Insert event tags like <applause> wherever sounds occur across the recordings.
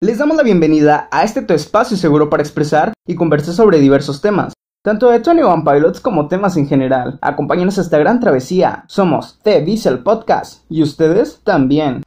Les damos la bienvenida a este tu espacio seguro para expresar y conversar sobre diversos temas, tanto de Tony One Pilots como temas en general. Acompáñanos a esta gran travesía. Somos The Diesel Podcast y ustedes también.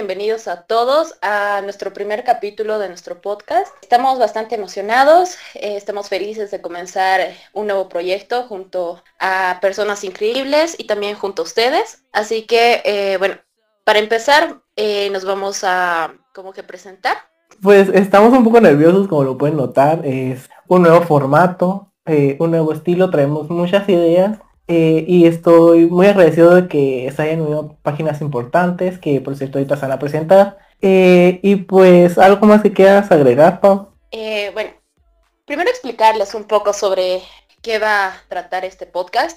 Bienvenidos a todos a nuestro primer capítulo de nuestro podcast. Estamos bastante emocionados, eh, estamos felices de comenzar un nuevo proyecto junto a personas increíbles y también junto a ustedes. Así que, eh, bueno, para empezar, eh, nos vamos a como que presentar. Pues estamos un poco nerviosos, como lo pueden notar. Es un nuevo formato, un nuevo estilo, traemos muchas ideas eh, y estoy muy agradecido de que se hayan unido páginas importantes que por cierto ahorita se van a presentar. Eh, y pues algo más que quieras agregar, Pau. Eh, bueno, primero explicarles un poco sobre qué va a tratar este podcast.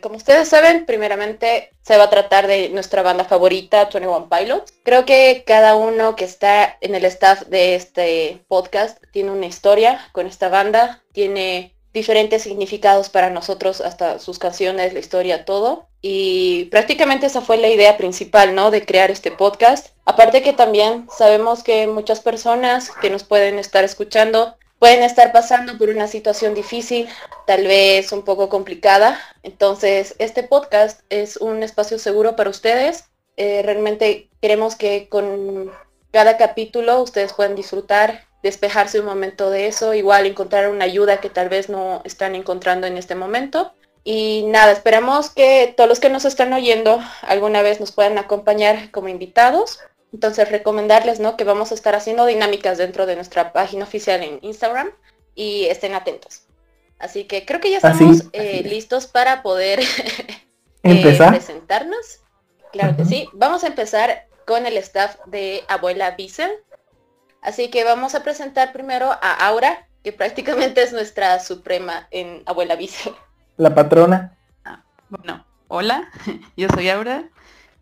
como ustedes saben, primeramente se va a tratar de nuestra banda favorita, 21 Pilots. Creo que cada uno que está en el staff de este podcast tiene una historia con esta banda, tiene diferentes significados para nosotros, hasta sus canciones, la historia, todo. Y prácticamente esa fue la idea principal, ¿no? De crear este podcast. Aparte que también sabemos que muchas personas que nos pueden estar escuchando pueden estar pasando por una situación difícil, tal vez un poco complicada. Entonces, este podcast es un espacio seguro para ustedes. Eh, realmente queremos que con cada capítulo ustedes puedan disfrutar despejarse un momento de eso, igual encontrar una ayuda que tal vez no están encontrando en este momento. Y nada, esperamos que todos los que nos están oyendo alguna vez nos puedan acompañar como invitados. Entonces recomendarles ¿no? que vamos a estar haciendo dinámicas dentro de nuestra página oficial en Instagram y estén atentos. Así que creo que ya estamos eh, listos para poder <laughs> eh, presentarnos. Claro que sí. Vamos a empezar con el staff de Abuela Bissell. Así que vamos a presentar primero a Aura, que prácticamente es nuestra suprema en Abuela Vice. La patrona. Ah, bueno, hola, <laughs> yo soy Aura,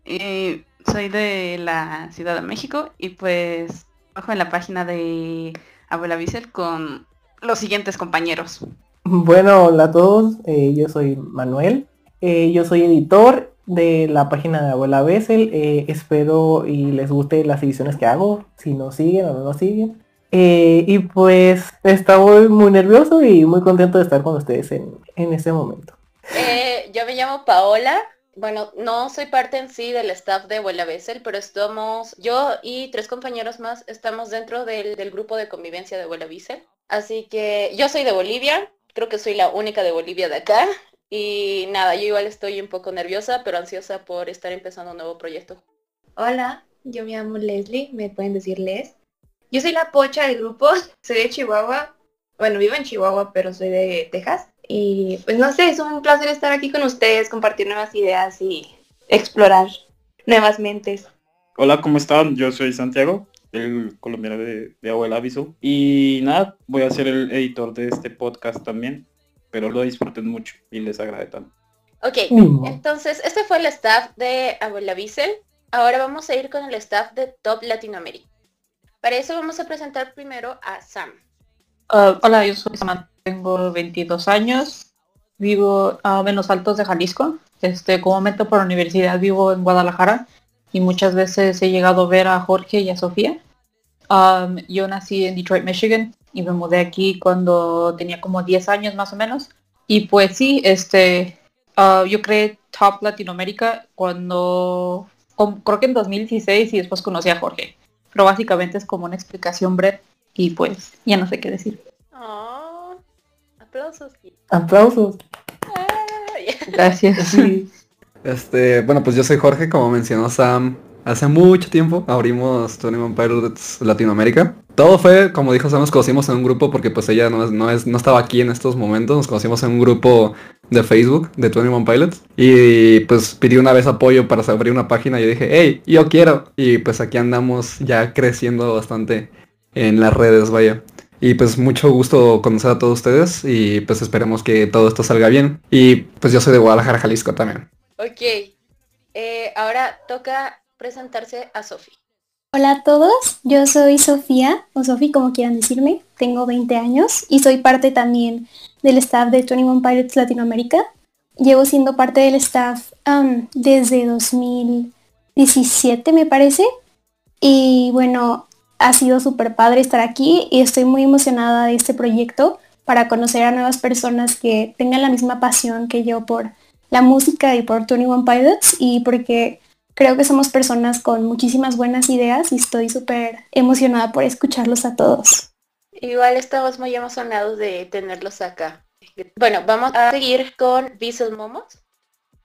y soy de la Ciudad de México y pues bajo en la página de Abuela Vicel con los siguientes compañeros. Bueno, hola a todos, eh, yo soy Manuel, eh, yo soy editor de la página de Abuela Bessel. Eh, espero y les guste las ediciones que hago, si nos siguen o no nos siguen. Eh, y pues estoy muy nervioso y muy contento de estar con ustedes en, en este momento. Eh, yo me llamo Paola. Bueno, no soy parte en sí del staff de Abuela Bessel, pero estamos, yo y tres compañeros más estamos dentro del, del grupo de convivencia de Abuela Bessel. Así que yo soy de Bolivia, creo que soy la única de Bolivia de acá. Y nada, yo igual estoy un poco nerviosa, pero ansiosa por estar empezando un nuevo proyecto. Hola, yo me llamo Leslie, me pueden decir Les. Yo soy la pocha del grupo, <laughs> soy de Chihuahua. Bueno, vivo en Chihuahua, pero soy de Texas. Y pues no sé, es un placer estar aquí con ustedes, compartir nuevas ideas y explorar nuevas mentes. Hola, ¿cómo están? Yo soy Santiago, el colombiano de, de Abuela Aviso. Y nada, voy a ser el editor de este podcast también pero lo disfruten mucho y les agrade tanto. Ok, entonces este fue el staff de Abuela Bissell. Ahora vamos a ir con el staff de Top Latinoamérica. Para eso vamos a presentar primero a Sam. Uh, hola, yo soy Sam, tengo 22 años, vivo a menos altos de Jalisco. Este, como momento por la universidad vivo en Guadalajara y muchas veces he llegado a ver a Jorge y a Sofía. Um, yo nací en Detroit, Michigan y me mudé aquí cuando tenía como 10 años más o menos. Y pues sí, este, ah, yo creé Top Latinoamérica cuando, creo que en 2016 y después conocí a Jorge. Pero básicamente es como una explicación breve y pues ya no sé qué decir. Oh, aplausos. Aplausos. Gracias. Este, bueno, pues yo soy Jorge, como mencionó Sam, hace mucho tiempo abrimos Tony Pilots Latinoamérica. Todo fue, como dijo nos conocimos en un grupo porque pues ella no, no, es, no estaba aquí en estos momentos, nos conocimos en un grupo de Facebook de 21 Pilots y pues pidió una vez apoyo para abrir una página y yo dije, hey, yo quiero. Y pues aquí andamos ya creciendo bastante en las redes, vaya. Y pues mucho gusto conocer a todos ustedes y pues esperemos que todo esto salga bien. Y pues yo soy de Guadalajara, Jalisco también. Ok. Eh, ahora toca presentarse a Sofi. Hola a todos, yo soy Sofía, o Sofi como quieran decirme, tengo 20 años y soy parte también del staff de 21 Pilots Latinoamérica. Llevo siendo parte del staff um, desde 2017 me parece. Y bueno, ha sido súper padre estar aquí y estoy muy emocionada de este proyecto para conocer a nuevas personas que tengan la misma pasión que yo por la música y por 21 Pilots y porque creo que somos personas con muchísimas buenas ideas y estoy súper emocionada por escucharlos a todos. Igual estamos muy emocionados de tenerlos acá. Bueno, vamos a seguir con Visual Momos.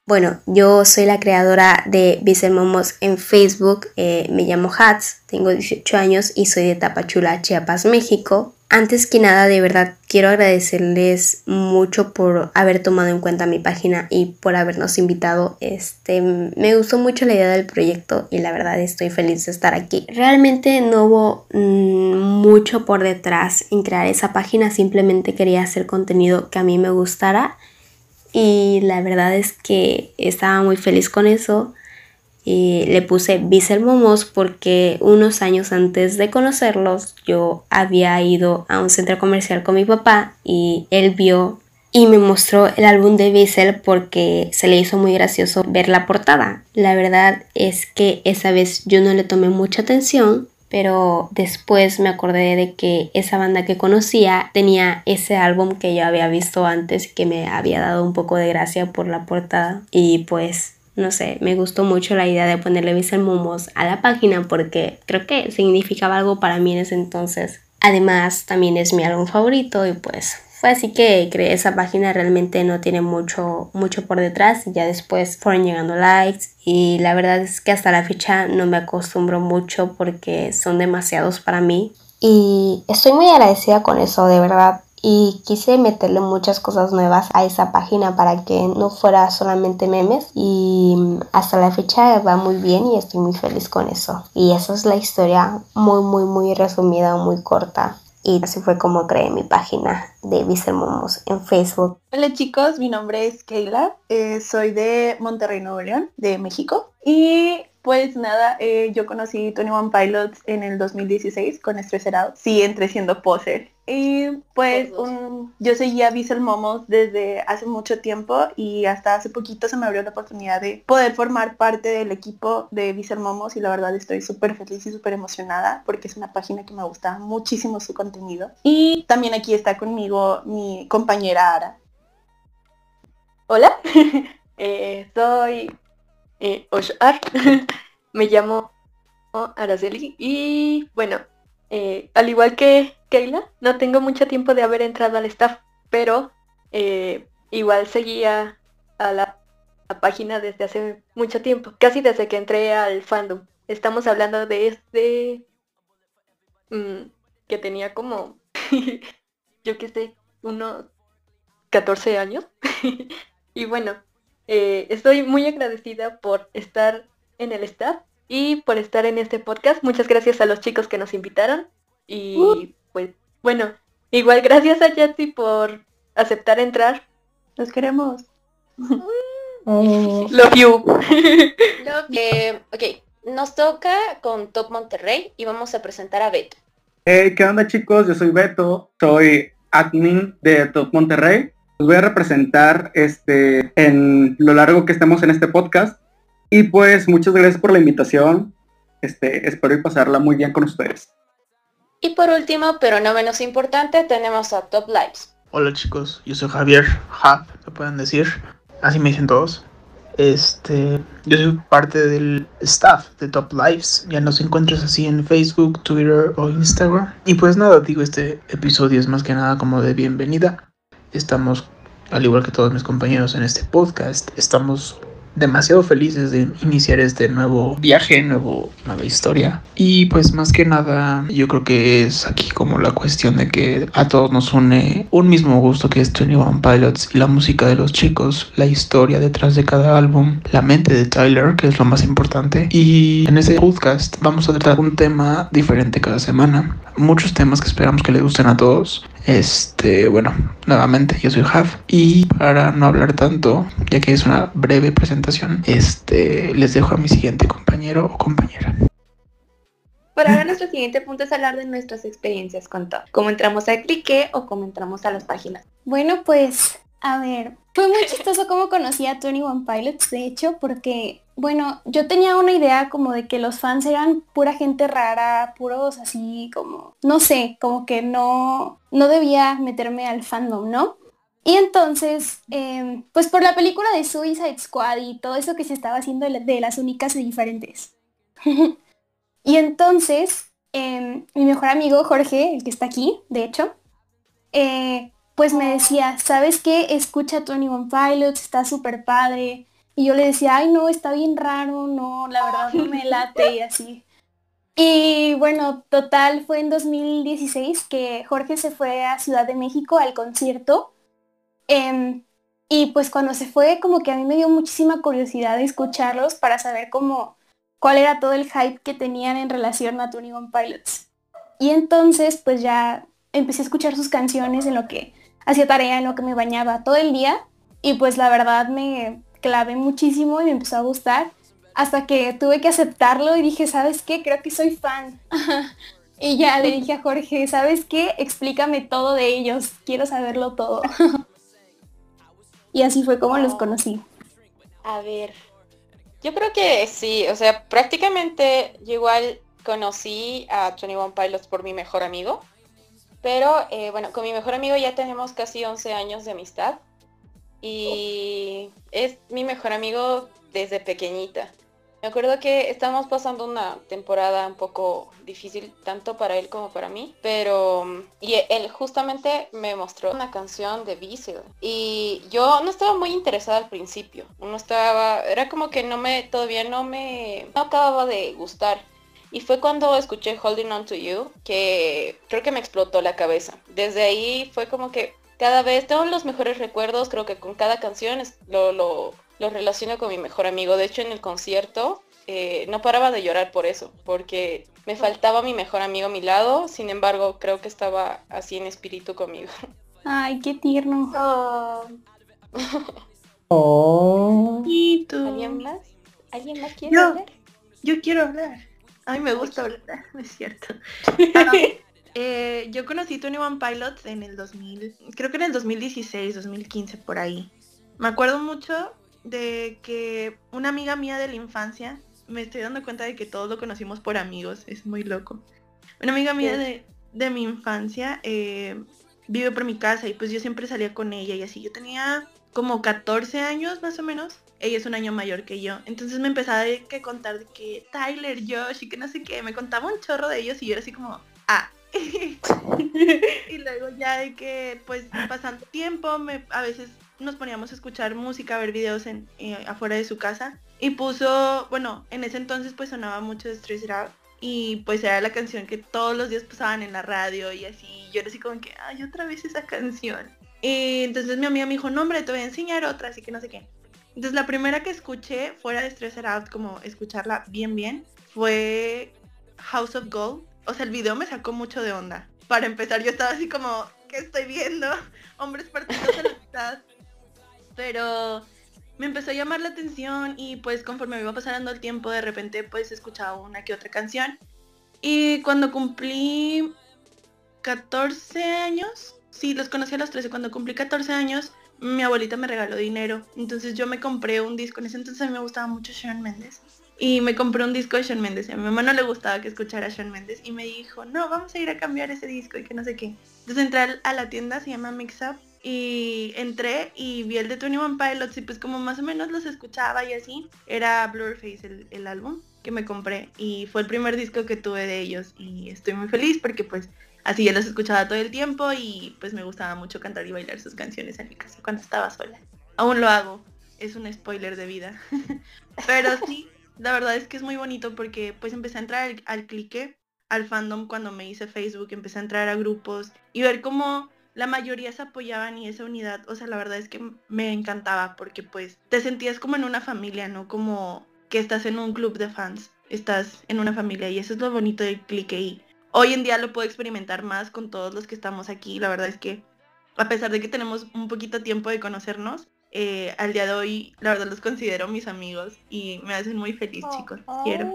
Bueno, yo soy la creadora de Visual Momos en Facebook. Eh, me llamo Hats, tengo 18 años y soy de Tapachula, Chiapas, México. Antes que nada, de verdad, quiero agradecerles mucho por haber tomado en cuenta mi página y por habernos invitado. Este, me gustó mucho la idea del proyecto y la verdad estoy feliz de estar aquí. Realmente no hubo mm, mucho por detrás en crear esa página, simplemente quería hacer contenido que a mí me gustara y la verdad es que estaba muy feliz con eso y le puse Bissell Momos porque unos años antes de conocerlos yo había ido a un centro comercial con mi papá y él vio y me mostró el álbum de Bissell porque se le hizo muy gracioso ver la portada. La verdad es que esa vez yo no le tomé mucha atención, pero después me acordé de que esa banda que conocía tenía ese álbum que yo había visto antes que me había dado un poco de gracia por la portada y pues no sé, me gustó mucho la idea de ponerle Visual Momos a la página porque creo que significaba algo para mí en ese entonces. Además, también es mi álbum favorito y pues fue así que creé esa página, realmente no tiene mucho, mucho por detrás ya después fueron llegando likes y la verdad es que hasta la fecha no me acostumbro mucho porque son demasiados para mí. Y estoy muy agradecida con eso, de verdad y quise meterle muchas cosas nuevas a esa página para que no fuera solamente memes y hasta la fecha va muy bien y estoy muy feliz con eso. Y esa es la historia muy muy muy resumida muy corta. Y así fue como creé mi página de Momos en Facebook. Hola chicos, mi nombre es Keila, eh, soy de Monterrey, Nuevo León, de México. Y pues nada, eh, yo conocí Tony One Pilots en el 2016 con Estreserado. Sí, entré siendo poser. Y pues un, yo seguía Visual Momos desde hace mucho tiempo y hasta hace poquito se me abrió la oportunidad de poder formar parte del equipo de Visual Momos y la verdad estoy súper feliz y súper emocionada porque es una página que me gusta muchísimo su contenido. Y también aquí está conmigo mi compañera Ara. Hola, <laughs> eh, soy eh, Oshar. <laughs> Me llamo Araceli y bueno, eh, al igual que Keila, no tengo mucho tiempo de haber entrado al staff, pero eh, igual seguía a la, página desde hace mucho tiempo, casi desde que entré al fandom. Estamos hablando de este mm, que tenía como, <laughs> yo qué sé, unos 14 años. <laughs> y bueno, eh, estoy muy agradecida por estar en el staff y por estar en este podcast. Muchas gracias a los chicos que nos invitaron. Y uh. pues bueno, igual gracias a Yatsi por aceptar entrar. Los queremos. <laughs> Oh. <laughs> Love you. Eh, ok, nos toca con Top Monterrey y vamos a presentar a Beto. Hey, ¿qué onda chicos? Yo soy Beto, soy admin de Top Monterrey voy a representar este, en lo largo que estemos en este podcast. Y pues muchas gracias por la invitación. Este, espero y pasarla muy bien con ustedes. Y por último, pero no menos importante, tenemos a Top Lives. Hola chicos, yo soy Javier, Jav, se pueden decir. Así me dicen todos. Este, yo soy parte del staff de Top Lives. Ya nos encuentras así en Facebook, Twitter o Instagram. Y pues nada, digo, este episodio es más que nada como de bienvenida Estamos, al igual que todos mis compañeros en este podcast, estamos demasiado felices de iniciar este nuevo viaje, nuevo, nueva historia. Y pues más que nada, yo creo que es aquí como la cuestión de que a todos nos une un mismo gusto que es 21 Pilots y la música de los chicos, la historia detrás de cada álbum, la mente de Tyler, que es lo más importante. Y en este podcast vamos a tratar un tema diferente cada semana. Muchos temas que esperamos que les gusten a todos. Este, bueno, nuevamente yo soy Haf y para no hablar tanto, ya que es una breve presentación, este, les dejo a mi siguiente compañero o compañera. Por ahora nuestro siguiente punto es hablar de nuestras experiencias con todo. Cómo entramos al clique o cómo entramos a las páginas. Bueno, pues, a ver, fue muy chistoso cómo conocí a Tony One Pilots, de hecho, porque, bueno, yo tenía una idea como de que los fans eran pura gente rara, puros así como, no sé, como que no, no debía meterme al fandom, ¿no? Y entonces, em, pues por la película de Suicide Squad y todo eso que se estaba haciendo de, la- de las únicas y diferentes. <laughs> y entonces, em, mi mejor amigo Jorge, el que está aquí, de hecho, eh, pues me decía, ¿sabes qué? Escucha Tony One Pilots, está súper padre. Y yo le decía, ay no, está bien raro, no, la verdad no me late y así. Y bueno, total, fue en 2016 que Jorge se fue a Ciudad de México al concierto. Em, y pues cuando se fue, como que a mí me dio muchísima curiosidad de escucharlos para saber cómo, cuál era todo el hype que tenían en relación a Tony One Pilots. Y entonces, pues ya empecé a escuchar sus canciones en lo que hacía tarea, en lo que me bañaba todo el día. Y pues la verdad me clavé muchísimo y me empezó a gustar. Hasta que tuve que aceptarlo y dije, ¿sabes qué? Creo que soy fan. y ya le dije a Jorge, ¿sabes qué? Explícame todo de ellos. Quiero saberlo todo. Y así fue como los conocí. A ver, yo creo que sí, o sea, prácticamente yo igual conocí a 21 Pilots por mi mejor amigo, pero eh, bueno, con mi mejor amigo ya tenemos casi 11 años de amistad y es mi mejor amigo desde pequeñita. Me acuerdo que estábamos pasando una temporada un poco difícil tanto para él como para mí, pero y él justamente me mostró una canción de Diesel y yo no estaba muy interesada al principio, no estaba, era como que no me, todavía no me, no acababa de gustar. Y fue cuando escuché Holding On To You que creo que me explotó la cabeza. Desde ahí fue como que cada vez tengo los mejores recuerdos, creo que con cada canción es- lo, lo, lo relaciono con mi mejor amigo. De hecho, en el concierto eh, no paraba de llorar por eso, porque me faltaba mi mejor amigo a mi lado, sin embargo, creo que estaba así en espíritu conmigo. Ay, qué tierno. Oh. <laughs> ¿Alguien más? ¿Alguien más quiere Yo, hablar? yo quiero hablar. A mí me gusta hablar, <laughs> no es cierto. <laughs> Ah, eh, yo conocí 21 Pilots en el 2000, creo que en el 2016, 2015, por ahí. Me acuerdo mucho de que una amiga mía de la infancia, me estoy dando cuenta de que todos lo conocimos por amigos, es muy loco. Una amiga mía de, de mi infancia eh, vive por mi casa y pues yo siempre salía con ella y así. Yo tenía como 14 años más o menos. Ella es un año mayor que yo. Entonces me empezaba que contar de que Tyler, Josh y que no sé qué. Me contaba un chorro de ellos y yo era así como, ah. Y luego ya de que pues pasando tiempo, a veces nos poníamos a escuchar música, a ver videos en, eh, afuera de su casa. Y puso, bueno, en ese entonces pues sonaba mucho Stress It Out. Y pues era la canción que todos los días pasaban en la radio y así. Yo era así como que, ay, otra vez esa canción. Y entonces mi amiga me dijo, no hombre, te voy a enseñar otra, así que no sé qué. Entonces la primera que escuché fuera de Stress Out, como escucharla bien bien, fue House of Gold. O sea, el video me sacó mucho de onda. Para empezar, yo estaba así como, ¿qué estoy viendo? <laughs> Hombres partidos a la mitad. Pero me empezó a llamar la atención y pues conforme me iba pasando el tiempo, de repente pues escuchaba una que otra canción. Y cuando cumplí 14 años, sí, los conocí a los 13, cuando cumplí 14 años, mi abuelita me regaló dinero. Entonces yo me compré un disco, en ese entonces a mí me gustaba mucho Shawn Mendes. Y me compré un disco de Shawn Mendes. A mi mamá no le gustaba que escuchara a Shawn Mendes. Y me dijo, no, vamos a ir a cambiar ese disco y que no sé qué. Entonces entré a la tienda, se llama Mix Up. Y entré y vi el de 21 Pilots y pues como más o menos los escuchaba y así. Era Blurface el, el álbum que me compré. Y fue el primer disco que tuve de ellos. Y estoy muy feliz porque pues así ya los escuchaba todo el tiempo y pues me gustaba mucho cantar y bailar sus canciones en mi casa cuando estaba sola. Aún lo hago. Es un spoiler de vida. <laughs> Pero sí, la verdad es que es muy bonito porque pues empecé a entrar al, clique, al fandom cuando me hice Facebook, empecé a entrar a grupos y ver cómo la mayoría se apoyaban y esa unidad, o sea, la verdad es que me encantaba porque pues te sentías como en una familia, ¿no? Como que estás en un club de fans, estás en una familia y eso es lo bonito del clique y hoy en día lo puedo experimentar más con todos los que estamos aquí, la verdad es que a pesar de que tenemos un poquito tiempo de conocernos, eh, al día de hoy la verdad los considero mis amigos y me hacen muy feliz chicos, los quiero.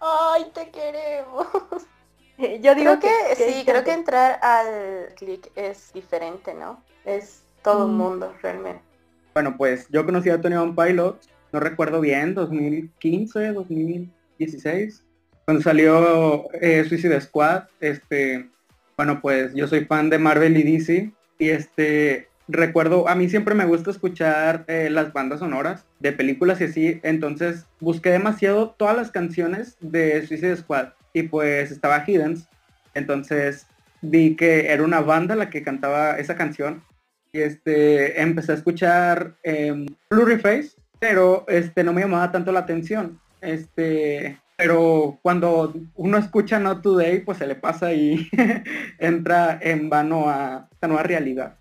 Ay, te queremos. <laughs> Yo digo que, sí, creo que entrar al click es diferente, ¿no? Es todo el Mm. mundo realmente. Bueno, pues yo conocí a Tony One Pilot, no recuerdo bien, 2015, 2016, cuando salió eh, Suicide Squad. Este, bueno, pues yo soy fan de Marvel y DC y este recuerdo, a mí siempre me gusta escuchar eh, las bandas sonoras de películas y así, entonces busqué demasiado todas las canciones de Suicide Squad y pues estaba Hiddens, entonces vi que era una banda la que cantaba esa canción y este empecé a escuchar eh, pero este no me llamaba tanto la atención. Este, pero cuando uno escucha Not Today, pues se le pasa y <laughs> entra en vano a esta nueva realidad.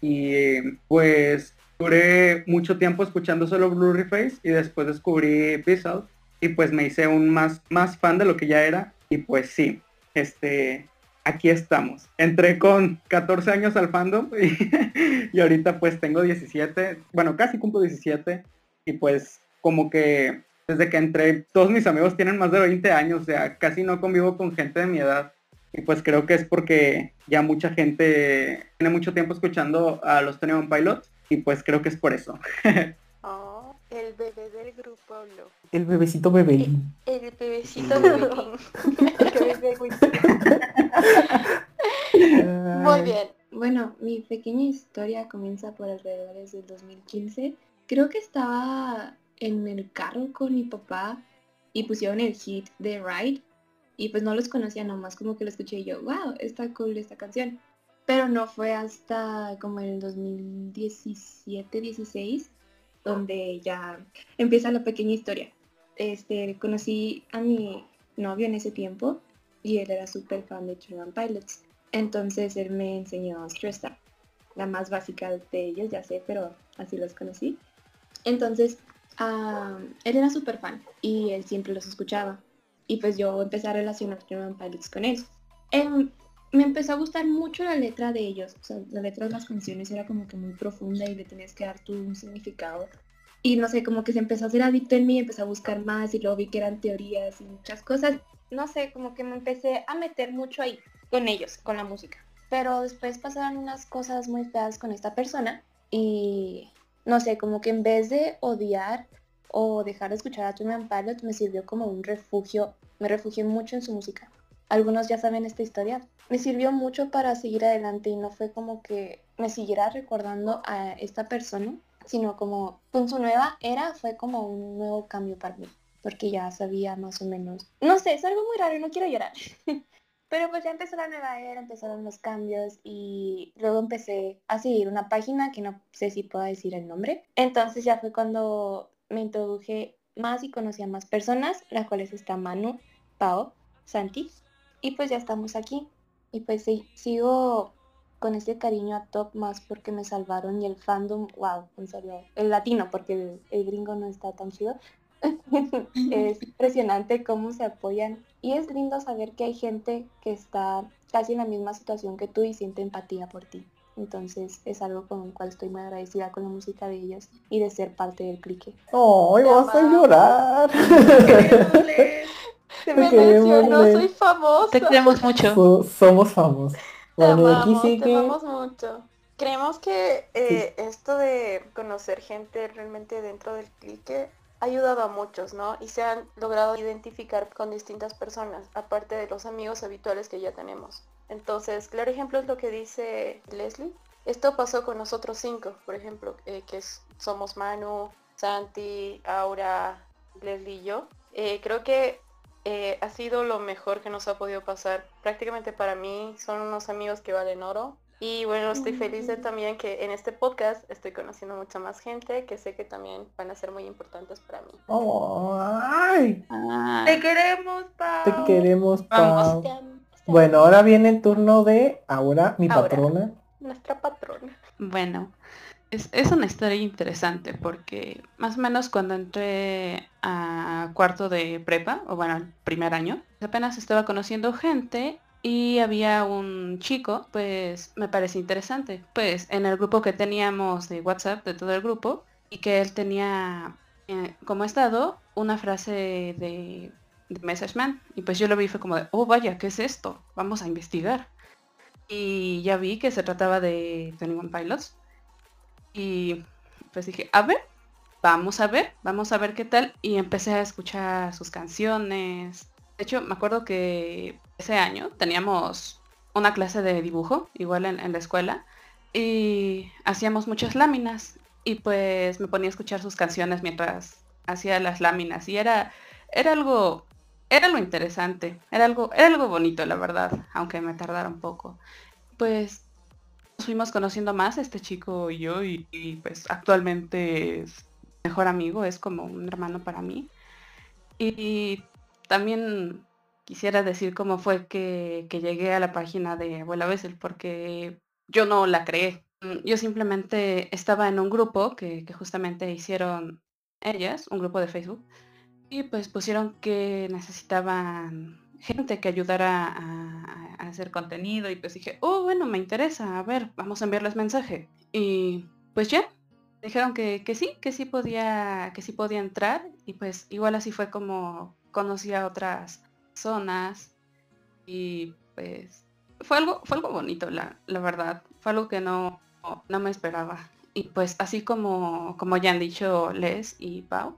Y pues duré mucho tiempo escuchando solo Face y después descubrí Peace Out y pues me hice un más, más fan de lo que ya era y pues sí, este, aquí estamos. Entré con 14 años al fandom <laughs> y, y ahorita pues tengo 17, bueno, casi cumplo 17 y pues como que desde que entré, todos mis amigos tienen más de 20 años, o sea, casi no convivo con gente de mi edad. Y pues creo que es porque ya mucha gente tiene mucho tiempo escuchando a los Tony One Pilots y pues creo que es por eso. <laughs> Oh, el bebé del grupo. El bebecito bebelín. El bebecito bebelín. Muy bien. Bueno, mi pequeña historia comienza por alrededor del 2015. Creo que estaba en el carro con mi papá y pusieron el hit de Ride y pues no los conocía nomás, como que lo escuché y yo, wow, está cool esta canción. Pero no fue hasta como el 2017-16 donde ya empieza la pequeña historia. Este, conocí a mi novio en ese tiempo y él era súper fan de Truman Pilots. Entonces él me enseñó Stress Out, la más básica de ellos, ya sé, pero así los conocí. Entonces, ah, él era súper fan y él siempre los escuchaba. Y pues yo empecé a relacionar Truman Pilots con él. Em, me empezó a gustar mucho la letra de ellos. O sea, la letra de las canciones era como que muy profunda y le tenías que dar tú un significado. Y no sé, como que se empezó a hacer adicto en mí, empecé a buscar más y luego vi que eran teorías y muchas cosas. No sé, como que me empecé a meter mucho ahí con ellos, con la música. Pero después pasaron unas cosas muy feas con esta persona y no sé, como que en vez de odiar o dejar de escuchar a Truman Pilot me sirvió como un refugio, me refugié mucho en su música. Algunos ya saben esta historia. Me sirvió mucho para seguir adelante y no fue como que me siguiera recordando a esta persona, sino como con su nueva era fue como un nuevo cambio para mí, porque ya sabía más o menos. No sé, es algo muy raro y no quiero llorar. <laughs> Pero pues ya empezó la nueva era, empezaron los cambios y luego empecé a seguir una página que no sé si puedo decir el nombre. Entonces ya fue cuando me introduje más y conocí a más personas, las cuales está Manu, Pao, Santi. Y pues ya estamos aquí. Y pues sí, sigo con este cariño a Top más porque me salvaron y el fandom, wow, en serio, el latino, porque el, el gringo no está tan chido. <laughs> es <laughs> impresionante cómo se apoyan y es lindo saber que hay gente que está casi en la misma situación que tú y siente empatía por ti. Entonces es algo con lo cual estoy muy agradecida con la música de ellos y de ser parte del clique. ¡Ay, vas a llorar! <laughs> Se Te me queremos, mencionó, soy famosa. Te queremos mucho. So- somos famosos. Te aquí amamos, te amamos mucho. Creemos que eh, esto de conocer gente realmente dentro del clique ha ayudado a muchos, ¿no? Y se han logrado identificar con distintas personas, aparte de los amigos habituales que ya tenemos. Entonces, claro ejemplo es lo que dice Leslie. Esto pasó con nosotros cinco, por ejemplo, eh, que es- somos Manu, Santi, Aura, Leslie y yo. Eh, creo que eh, ha sido lo mejor que nos ha podido pasar. Prácticamente para mí son unos amigos que valen oro. Y bueno, estoy feliz de también que en este podcast estoy conociendo mucha más gente que sé que también van a ser muy importantes para mí. Oh, ¡Ay! Te queremos, Pau. Te queremos, Vamos. Bueno, ahora viene el turno de Aura, mi patrona. Nuestra patrona. Bueno, es, es una historia interesante porque más o menos cuando entré a cuarto de prepa, o bueno, al primer año, apenas estaba conociendo gente y había un chico, pues me parece interesante, pues en el grupo que teníamos de WhatsApp, de todo el grupo, y que él tenía eh, como estado una frase de de Message Man. Y pues yo lo vi y fue como de, oh vaya, ¿qué es esto? Vamos a investigar. Y ya vi que se trataba de 21 Pilots. Y pues dije, a ver, vamos a ver, vamos a ver qué tal. Y empecé a escuchar sus canciones. De hecho, me acuerdo que ese año teníamos una clase de dibujo, igual en, en la escuela, y hacíamos muchas láminas. Y pues me ponía a escuchar sus canciones mientras hacía las láminas. Y era, era algo, era algo interesante, era algo, era algo bonito, la verdad, aunque me tardara un poco. Pues nos fuimos conociendo más este chico y yo, y, pues actualmente es mejor amigo, es como un hermano para mí. Y también quisiera decir cómo fue que, que llegué a la página de Abuela Bessel, porque yo no la creé. Yo simplemente estaba en un grupo que justamente hicieron ellas, un grupo de Facebook, y pues pusieron que necesitaban gente que ayudara a, hacer contenido y pues dije, oh bueno, me interesa, a ver, vamos a enviarles mensaje. Y pues ya, dijeron que, que sí, que sí podía, que sí podía entrar y pues igual así fue como conocí a otras zonas y pues fue algo, fue algo bonito, la, la verdad. Fue algo que no, no me esperaba. Y pues así como, como ya han dicho Les y Pau,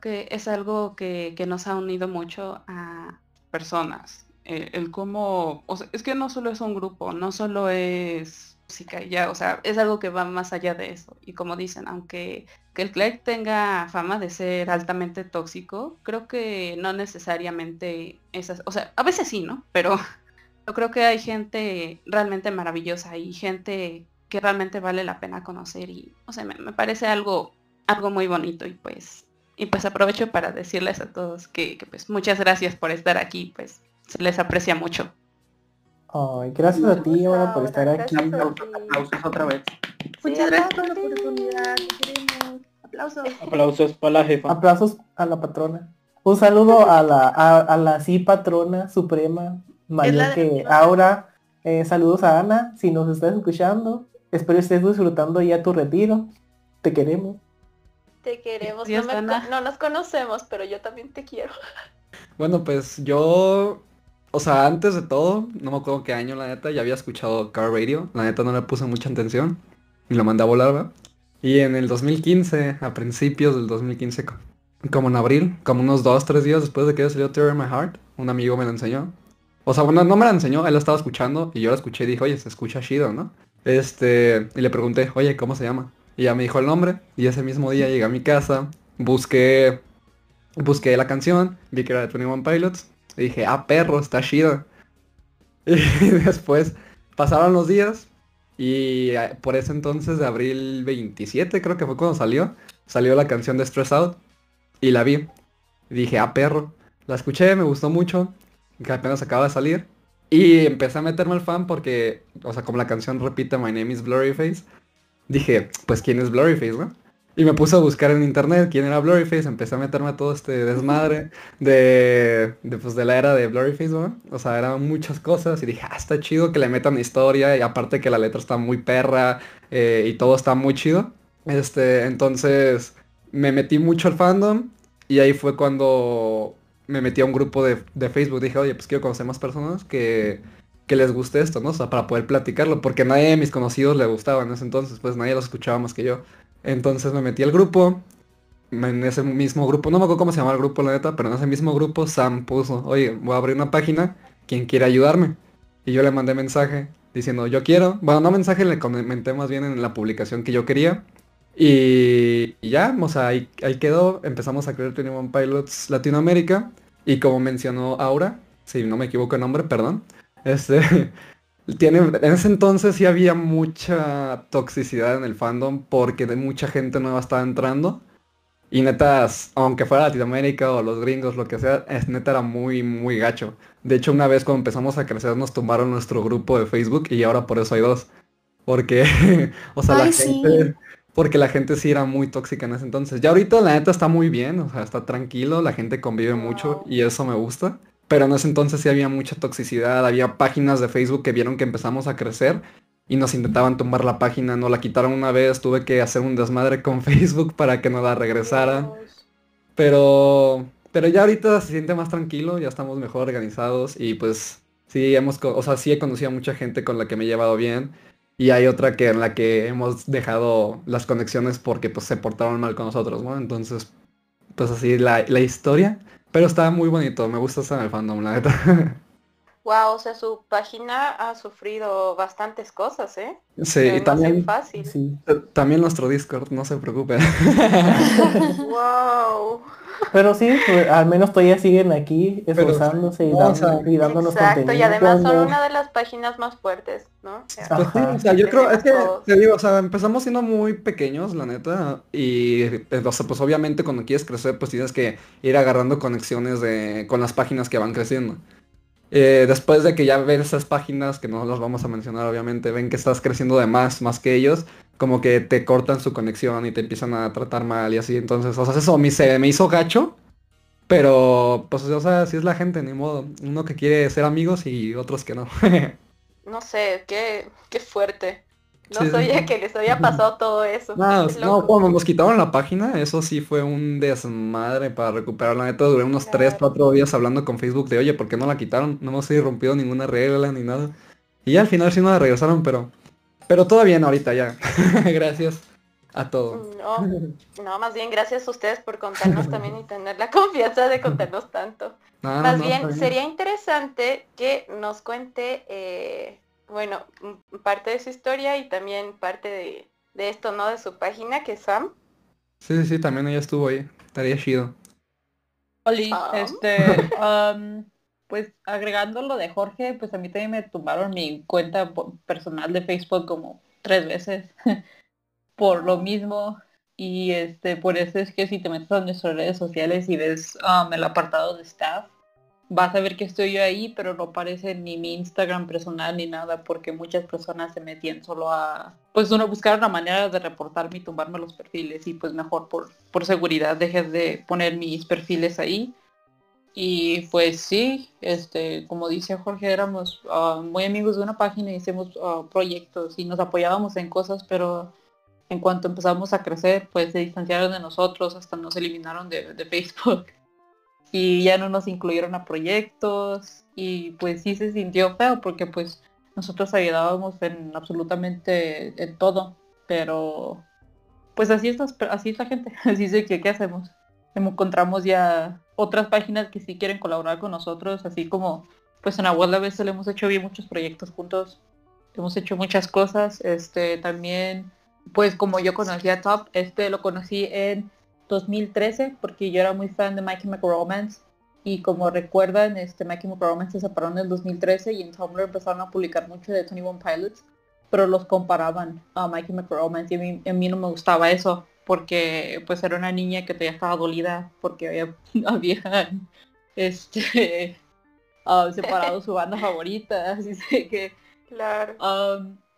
que es algo que, que nos ha unido mucho a personas. Eh, el cómo, o sea, es que no solo es un grupo, no solo es música y ya, o sea, es algo que va más allá de eso. Y como dicen, aunque que el Clegg tenga fama de ser altamente tóxico, creo que no necesariamente esas, o sea, a veces sí, ¿no? Pero <laughs> yo creo que hay gente realmente maravillosa y gente que realmente vale la pena conocer y, o sea, me, me parece algo, algo muy bonito y pues, y pues aprovecho para decirles a todos que, que pues muchas gracias por estar aquí, pues se les aprecia mucho. Ay, gracias a ti, ahora por estar aquí. Aplausos otra vez. Muchas gracias por la oportunidad. queremos. Aplausos. Aplausos para la jefa. Aplausos a la patrona. Un saludo a la, a, a la sí patrona suprema, mayor que. Aura. Eh, saludos a Ana, si nos estás escuchando. Espero estés disfrutando ya tu retiro. Te queremos. Te queremos. Dios, no, me nos conocemos, pero yo también te quiero. <laughs> Bueno, pues yo, o sea, antes de todo, no me acuerdo qué año, la neta, ya había escuchado Car Radio. La neta no le puse mucha atención y lo mandé a volar, ¿verdad? Y en el 2015, a principios del 2015, co- como en abril, como unos dos, tres días después de que salió Tear in My Heart, un amigo me lo enseñó. O sea, bueno, no me la enseñó, él la estaba escuchando y yo la escuché y dije, oye, se escucha chido, ¿no? Este, y le pregunté, oye, ¿cómo se llama? Y ya me dijo el nombre y ese mismo día llegué a mi casa, busqué busqué la canción, vi que era de 21 Pilots, y dije, ah, perro, está chida. <laughs> Y después pasaron los días, y eh, por ese entonces, de abril 27, creo que fue cuando salió, salió la canción de Stress Out, y la vi. Y dije, ah, perro. La escuché, me gustó mucho, que apenas acaba de salir. Y empecé a meterme al fan porque, o sea, como la canción repite My name is Blurryface, dije, pues quién es Blurryface, ¿no? Y me puse a buscar en internet quién era Blurryface, empecé a meterme a todo este desmadre de, de, pues, de la era de Blurryface, ¿no? O sea, eran muchas cosas y dije, ah, está chido que le metan historia y aparte que la letra está muy perra eh, y todo está muy chido. Este, entonces me metí mucho al fandom y ahí fue cuando me metí a un grupo de, de Facebook. Dije, oye, pues quiero conocer más personas que, que les guste esto, ¿no? O sea, para poder platicarlo, porque nadie de mis conocidos le gustaba en ese entonces, pues nadie los escuchaba más que yo. Entonces me metí al grupo. En ese mismo grupo, no me acuerdo cómo se llama el grupo, la neta, pero en ese mismo grupo Sam puso, oye, voy a abrir una página, ¿quién quiere ayudarme? Y yo le mandé mensaje diciendo, yo quiero. Bueno, no mensaje, le comenté más bien en la publicación que yo quería. Y, y ya, o sea, ahí, ahí quedó. Empezamos a crear 21 Pilots Latinoamérica. Y como mencionó Aura, si no me equivoco el nombre, perdón. Este, <laughs> tiene, en ese entonces sí había mucha toxicidad en el fandom porque de mucha gente nueva estaba entrando. Y netas, aunque fuera Latinoamérica o los gringos, lo que sea, es neta era muy, muy gacho. De hecho, una vez cuando empezamos a crecer nos tumbaron nuestro grupo de Facebook y ahora por eso hay dos. Porque, <laughs> o sea, la sí. gente, porque la gente sí era muy tóxica en ese entonces. Ya ahorita la neta está muy bien, o sea, está tranquilo, la gente convive mucho y eso me gusta. Pero en ese entonces sí había mucha toxicidad, había páginas de Facebook que vieron que empezamos a crecer y nos intentaban tumbar la página, nos la quitaron una vez, tuve que hacer un desmadre con <laughs> Facebook para que nos la regresaran. Pero, Pero ya ahorita se siente más tranquilo, ya estamos mejor organizados y pues sí hemos, o sea, sí he conocido a mucha gente con la que me he llevado bien y hay otra que en la que hemos dejado las conexiones porque pues se portaron mal con nosotros, ¿no? Entonces, pues así la, la historia. Pero está muy bonito, me gusta estar en el fandom, la neta. <laughs> Wow, o sea, su página ha sufrido bastantes cosas, ¿eh? Sí, y también, fácil. Sí. También nuestro Discord, no se preocupe. <laughs> wow. Pero sí, pues, al menos todavía siguen aquí esforzándose y, dando, y, dándonos Exacto, y además son una de las páginas más fuertes, ¿no? Pues o sea yo creo, es que, te digo, o sea, empezamos siendo muy pequeños, la neta, y, eh, o sea, pues obviamente cuando quieres crecer, pues tienes que ir agarrando conexiones de, con las páginas que van creciendo. Eh, después de que ya ven esas páginas, que no las vamos a mencionar obviamente, ven que estás creciendo de más, más que ellos, como que te cortan su conexión y te empiezan a tratar mal y así. Entonces, o sea, eso me, se me hizo gacho. Pero, pues, o sea, así es la gente, ni modo. Uno que quiere ser amigos y otros que no. <laughs> no sé, qué, qué fuerte. No sabía que les había pasado todo eso. <laughs> No, no, cuando nos quitaron la página, eso sí fue un desmadre para recuperar la neta. Duré unos 3, 4 días hablando con Facebook de, oye, ¿por qué no la quitaron? No hemos irrumpido ninguna regla ni nada. Y ya al final sí no la regresaron, pero pero todo bien ahorita ya. <laughs> gracias a todos. No, no, más bien gracias a ustedes por contarnos también y tener la <laughs> confianza de contarnos tanto. más bien, sería interesante que nos cuente, eh, bueno, parte de su historia y también parte de, de, esto, ¿no? De su página, que es Sam. Sí, sí, también ella estuvo ahí. Estaría chido. Oli, este, <laughs> um, pues agregando lo de Jorge, pues a mí también me tumbaron mi cuenta personal de Facebook como tres veces <laughs> por lo mismo. Y este, por eso es que si te metes a nuestras redes sociales y ves um, el apartado de staff, vas a ver que estoy yo ahí, pero no aparece ni mi Instagram personal ni nada, porque muchas personas se metían solo a, pues uno buscar una manera de reportarme y tumbarme los perfiles y pues mejor por, por seguridad dejes de poner mis perfiles ahí. Y pues sí, este, como dice Jorge, éramos ah, muy amigos de una página y hicimos ah, proyectos y nos apoyábamos en cosas, pero en cuanto empezamos a crecer, pues se distanciaron de nosotros, hasta nos eliminaron de, Facebook y ya no nos incluyeron a proyectos y pues sí se sintió feo porque pues nosotros ayudábamos en absolutamente en todo, pero pues así es, así es gente, <laughs> así es que qué hacemos. Encontramos ya otras páginas que sí quieren colaborar con nosotros, así como pues en Abuela veces le hemos hecho bien muchos proyectos juntos, hemos hecho muchas cosas, este también pues como yo conocí a Top, este lo conocí en 2013 porque yo era muy fan de Mikey McRomance y como recuerdan, este Mikey McRomance se separaron en el 2013 y en Tumblr empezaron a publicar mucho de 21 Pilots, pero los comparaban a Mikey McRomance y a mí, a mí no me gustaba eso porque pues era una niña que todavía estaba dolida porque había, <laughs> habían este <laughs> ah, separado su banda favorita, <laughs> así que claro.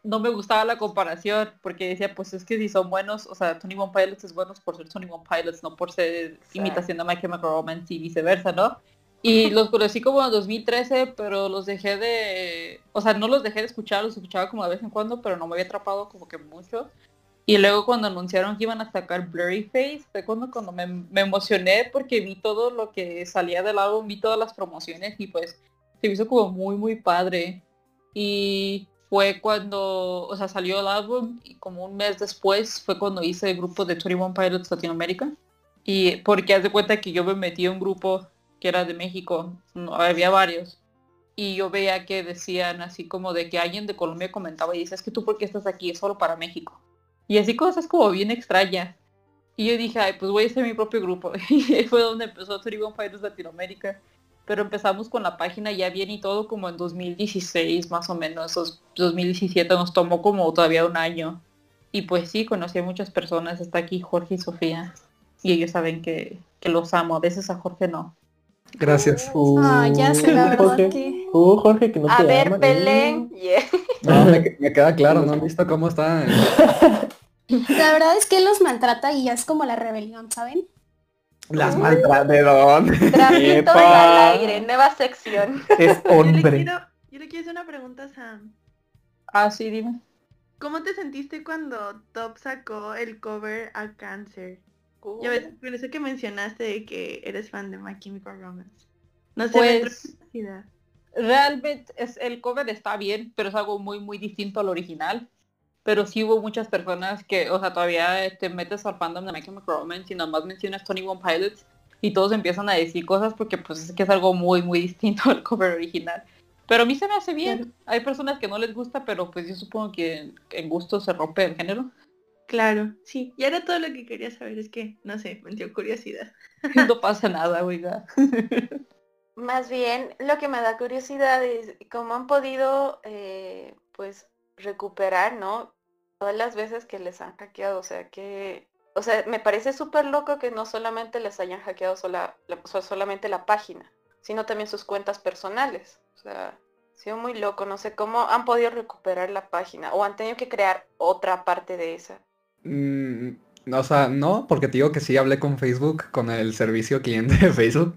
No me gustaba la comparación porque decía pues es que si son buenos, o sea, Tony One Pilots es buenos por ser Tony One Pilots, no por ser imitación de My Chemical Romance y viceversa, ¿no? Y <laughs> los conocí como en 2013, pero los dejé de... O sea, no los dejé de escuchar, los escuchaba como de vez en cuando, pero no me había atrapado como que mucho. Y luego cuando anunciaron que iban a sacar Blurry Face, fue cuando, cuando me, me, emocioné porque vi todo lo que salía del álbum, vi todas las promociones y pues se hizo como muy muy padre. Y fue cuando, o sea, salió el álbum y como un mes después fue cuando hice el grupo de 21 Pilots Latinoamérica. Y porque haz de cuenta que yo me metí a un grupo que era de México, había varios. Y yo veía que decían así como de que alguien de Colombia comentaba y dice, es que tú por qué estás aquí, es solo para México. Y así cosas como bien extrañas. Y yo dije, pues voy a hacer mi propio grupo. <laughs> Y fue donde empezó Tribune Fighters Latinoamérica. Pero empezamos con la página ya bien y todo como en 2016 más o menos. 2017 nos tomó como todavía un año. Y pues sí, conocí a muchas personas. Está aquí Jorge y Sofía. Y ellos saben que, que los amo. A veces a Jorge no. Gracias. ah, ya sé la verdad Jorge, que... Uh, Jorge, que no a te ver, ama, Belén. Yeah. No, me, me, queda claro, ¿no <laughs> han visto cómo está? La verdad es que él los maltrata y ya es como la rebelión, ¿saben? Las maltrata de dónde. Trapito al aire, nueva sección. Es hombre. Yo le, quiero, yo le quiero hacer una pregunta a Sam. Ah, sí, dime. ¿Cómo te sentiste cuando Top sacó el cover a Cancer? Ya ves, con eso que mencionaste de que eres fan de My Chemical Romance. No sé, Pues-. Realmente es, el cover está bien, pero es algo muy muy distinto al original. Pero sí hubo muchas personas que, o sea, todavía te metes al fandom de My Chemical Romance y nomás mencionas Tony One Pilots y todos empiezan a decir cosas porque pues es que es algo muy muy <laughs> distinto al cover original. Pero a mí se me hace bien. Hay personas que no les gusta, pero pues yo supongo que en gusto se rompe el género. Claro, sí. Y ahora todo lo que quería saber es que, no sé, me dio curiosidad. <laughs> no <laughs> pasa nada, oiga. Más bien, lo que me da curiosidad es cómo han podido, eh, pues, recuperar, ¿no? Todas las veces que les han hackeado, o sea, que, o sea, me parece súper loco que no solamente les hayan hackeado sola, la- solamente la página, sino también sus cuentas personales. O sea, ha sido muy loco, no sé cómo han podido recuperar la página o han tenido que crear otra parte de esa. Mm, o sea, no, porque te digo que sí hablé con Facebook, con el servicio cliente de Facebook,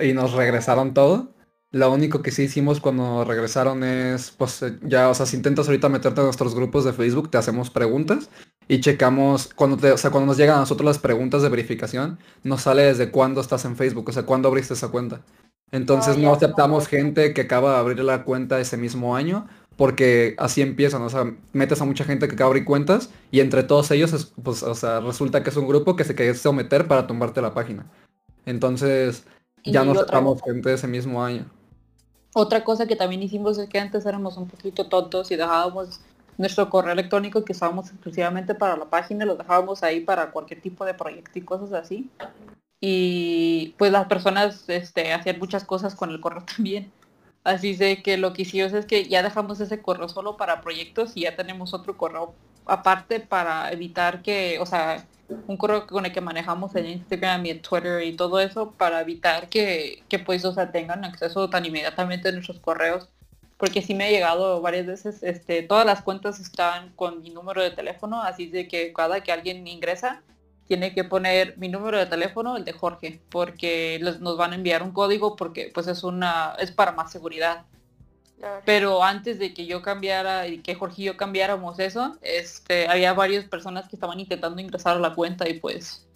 y nos regresaron todo. Lo único que sí hicimos cuando regresaron es, pues eh, ya, o sea, si intentas ahorita meterte a nuestros grupos de Facebook, te hacemos preguntas y checamos, cuando te, o sea, cuando nos llegan a nosotros las preguntas de verificación, nos sale desde cuándo estás en Facebook, o sea, cuándo abriste esa cuenta. Entonces no aceptamos gente que acaba de abrir la cuenta ese mismo año, porque así empiezan, o sea, metes a mucha gente que acaba de abrir cuentas y entre todos ellos, es- pues, o sea, resulta que es un grupo que se quiere someter para tumbarte la página. Entonces, ya no aceptamos gente ese mismo año. Otra cosa que también hicimos es que antes éramos un poquito tontos y dejábamos nuestro correo electrónico que usábamos exclusivamente para la página, lo dejábamos ahí para cualquier tipo de proyecto y cosas así. Y pues las personas este, hacían muchas cosas con el correo <laughs> también. Así sé que lo que hicimos es que ya dejamos ese correo solo para proyectos y ya tenemos otro correo aparte para evitar que, o sea, un correo con el que manejamos en Instagram y en Twitter y todo eso para evitar que, que pues, o sea, tengan acceso tan inmediatamente a nuestros correos. Porque sí me ha llegado varias veces, este, todas las cuentas están con mi número de teléfono, así de que cada que alguien ingresa, tiene que poner mi número de teléfono, el de Jorge, porque les- nos van a enviar un código porque pues es una, es para más seguridad. Pero antes de que yo cambiara y que Jorge y yo cambiáramos eso, este, había varias personas que estaban intentando ingresar a la cuenta y pues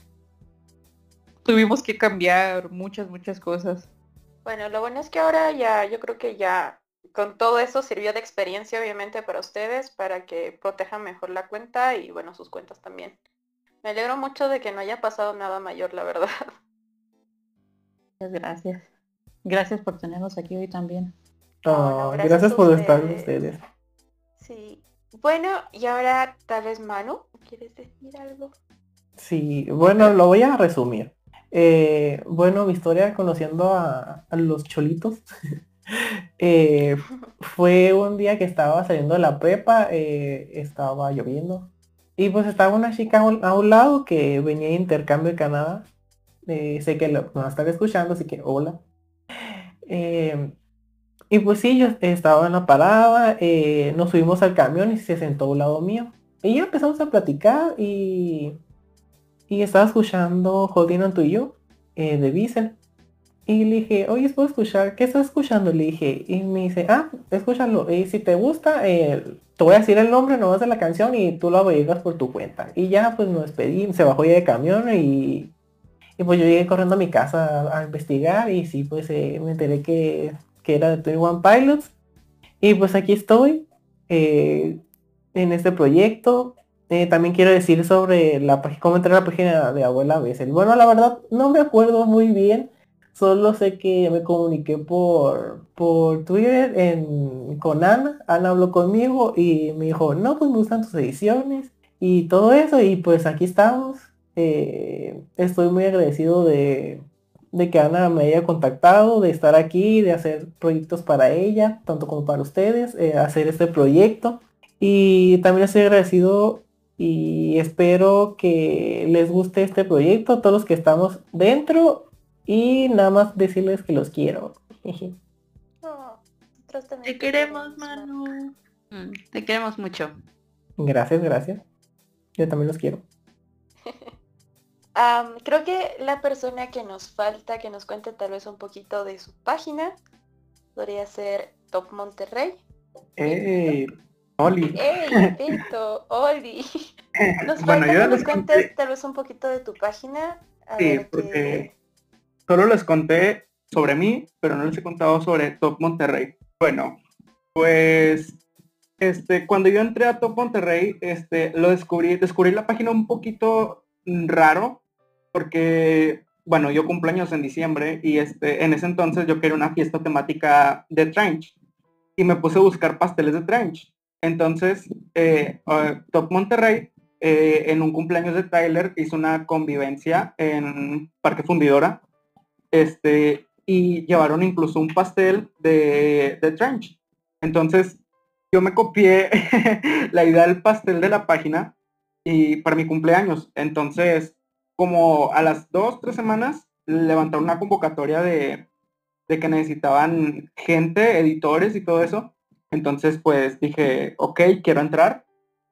tuvimos que cambiar muchas, muchas cosas. Bueno, lo bueno es que ahora ya, yo creo que ya con todo eso sirvió de experiencia obviamente para ustedes, para que protejan mejor la cuenta y bueno, sus cuentas también. Me alegro mucho de que no haya pasado nada mayor, la verdad. Muchas gracias. Gracias por tenernos aquí hoy también. No, gracias por estar ustedes. Sí. Bueno, y ahora tal vez Manu, ¿quieres decir algo? Sí, bueno, lo voy a resumir. Eh, bueno, mi historia conociendo a, a los cholitos <laughs> eh, <laughs> fue un día que estaba saliendo de la prepa, eh, estaba lloviendo y pues estaba una chica a un, a un lado que venía de intercambio de Canadá. Sé que lo, estar escuchando, así que hola. Eh, y pues sí, yo estaba en la parada, eh, nos subimos al camión y se sentó a un lado mío. Y ya empezamos a platicar y, y estaba escuchando Holding On To You eh, de Diesel. Y le dije, oye, ¿puedo escuchar? ¿Qué estás escuchando? Le dije, y me dice, ah, escúchalo. Y si te gusta, eh, te voy a decir el nombre nomás de la canción y tú lo averiguas por tu cuenta. Y ya pues nos despedí, se bajó ya de camión y, y pues yo llegué corriendo a mi casa a, investigar y sí, pues eh, me enteré que, que era de 21 Pilots. Y pues aquí estoy eh, en este proyecto. Eh, también quiero decir sobre la página, cómo entrar a la página de Abuela Bessel. Bueno, la verdad no me acuerdo muy bien. Solo sé que me comuniqué por, por Twitter en, con Ana. Ana habló conmigo y me dijo, no, pues me gustan tus ediciones y todo eso. Y pues aquí estamos. Eh, estoy muy agradecido de, de que Ana me haya contactado, de estar aquí, de hacer proyectos para ella, tanto como para ustedes, eh, hacer este proyecto. Y también estoy agradecido y espero que les guste este proyecto, todos los que estamos dentro. Y nada más decirles que los quiero. <laughs> Te queremos, Manu. Mm, Te queremos mucho. Gracias, gracias. Yo también los quiero. Creo que la persona que nos falta, que nos cuente tal vez un poquito de su página, podría ser Top Monterrey. ¡Ey! ¡Oli! ¡Ey, Beto! ¡Oli! <laughs> Nos Bueno, falta yo que nos cuentes tal vez un poquito de tu página. A Sí, ver porque solo les conté sobre mí, pero no les he contado sobre Top Monterrey. Bueno, pues este, cuando yo entré a Top Monterrey, este, lo descubrí, descubrí la página un poquito raro, porque, bueno, yo cumpleaños en diciembre y este, en ese entonces yo quería una fiesta temática de Trench y me puse a buscar pasteles de Trench. Entonces, eh, eh, Top Monterrey, eh, en un cumpleaños de Tyler, hizo una convivencia en Parque Fundidora, este, y llevaron incluso un pastel de, de Trench. Entonces, yo me copié <laughs> la idea del pastel de la página y para mi cumpleaños. Entonces, como a las dos, tres semanas, levantaron una convocatoria de, de que necesitaban gente, editores y todo eso. Entonces, pues dije, ok, quiero entrar.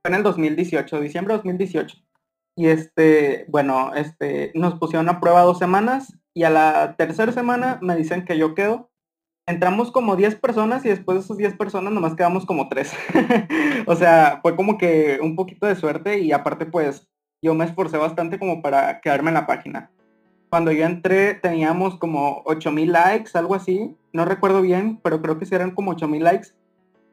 Fue en el 2018, diciembre de 2018. Y este, bueno, este, nos pusieron a prueba dos semanas y a la tercera semana me dicen que yo quedo. Entramos como 10 personas y después de esas 10 personas nomás quedamos como 3. <laughs> o sea, fue como que un poquito de suerte y aparte pues yo me esforcé bastante como para quedarme en la página. Cuando yo entré teníamos como 8000 likes, algo así. No recuerdo bien, pero creo que sí eran como 8000 likes.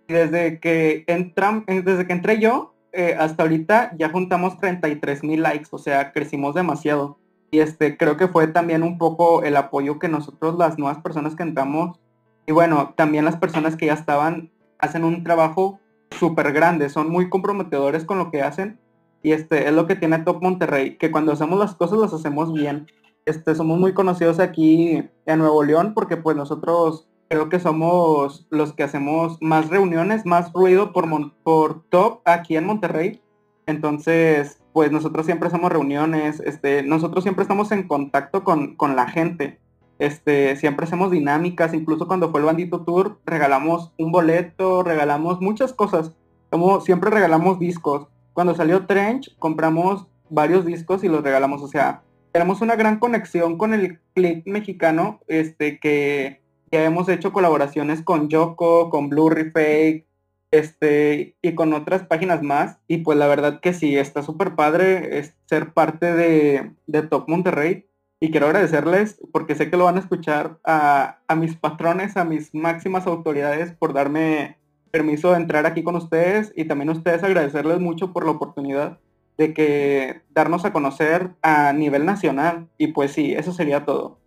Y desde que entram, eh, desde que entré yo, eh, hasta ahorita ya juntamos 33 mil likes, o sea, crecimos demasiado. Y este, creo que fue también un poco el apoyo que nosotros, las nuevas personas que entramos, y bueno, también las personas que ya estaban, hacen un trabajo súper grande, son muy comprometedores con lo que hacen. Y este, es lo que tiene Top Monterrey, que cuando hacemos las cosas las hacemos bien. Este, somos muy conocidos aquí en Nuevo León porque pues nosotros creo que somos los que hacemos más reuniones, más ruido por, por top aquí en Monterrey. Entonces, pues nosotros siempre hacemos reuniones, este, nosotros siempre estamos en contacto con, con la gente. Este, siempre hacemos dinámicas, incluso cuando fue el Bandito Tour, regalamos un boleto, regalamos muchas cosas. Como siempre regalamos discos. Cuando salió Trench, compramos varios discos y los regalamos. O sea, tenemos una gran conexión con el click mexicano, este, que ya hemos hecho colaboraciones con Yoko, con Blurry Fake, este, y con otras páginas más. Y pues la verdad que sí, está súper padre ser parte de, de Top Monterrey. Y quiero agradecerles porque sé que lo van a escuchar a, a mis patrones, a mis máximas autoridades por darme permiso de entrar aquí con ustedes y también a ustedes agradecerles mucho por la oportunidad de que darnos a conocer a nivel nacional. Y pues sí, eso sería todo.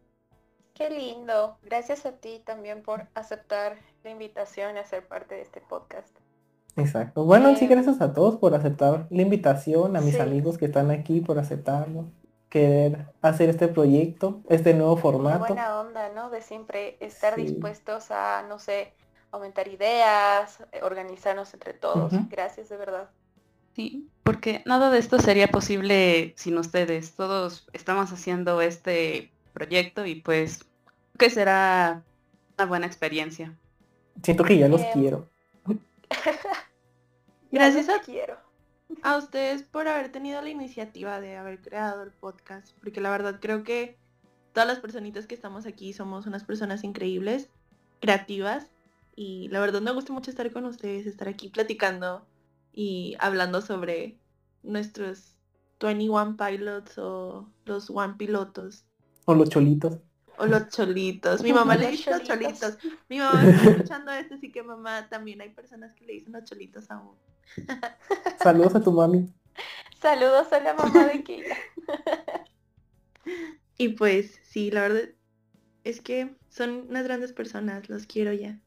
Qué lindo. Gracias a ti también por aceptar la invitación a ser parte de este podcast. Exacto. Bueno, Eh, sí, gracias a todos por aceptar la invitación, a mis Sí. amigos que están aquí por aceptarlo, querer hacer este proyecto, este nuevo Qué formato. buena onda, ¿no? De siempre estar Sí. dispuestos a, no sé, aumentar ideas, eh, organizarnos entre todos. Gracias de verdad. Sí, porque nada de esto sería posible sin ustedes. Todos estamos haciendo este proyecto y pues creo que será una buena experiencia. Siento que ya los quiero. <laughs> Gracias a, quiero. a ustedes por haber tenido la iniciativa de haber creado el podcast, porque la verdad creo que todas las personitas que estamos aquí somos unas personas increíbles, creativas, y la verdad me gusta mucho estar con ustedes, estar aquí platicando y hablando sobre nuestros 21 pilots o los One pilotos O los cholitos. o los cholitos. Mi <laughs> mamá le dice los cholitos. Mi mamá me está escuchando esto, así que mamá, también hay personas que le dicen los cholitos aún. <laughs> Saludos a tu mami. Saludos a la mamá de Keila. <laughs> Y pues sí, la verdad es que son unas grandes personas, los quiero ya.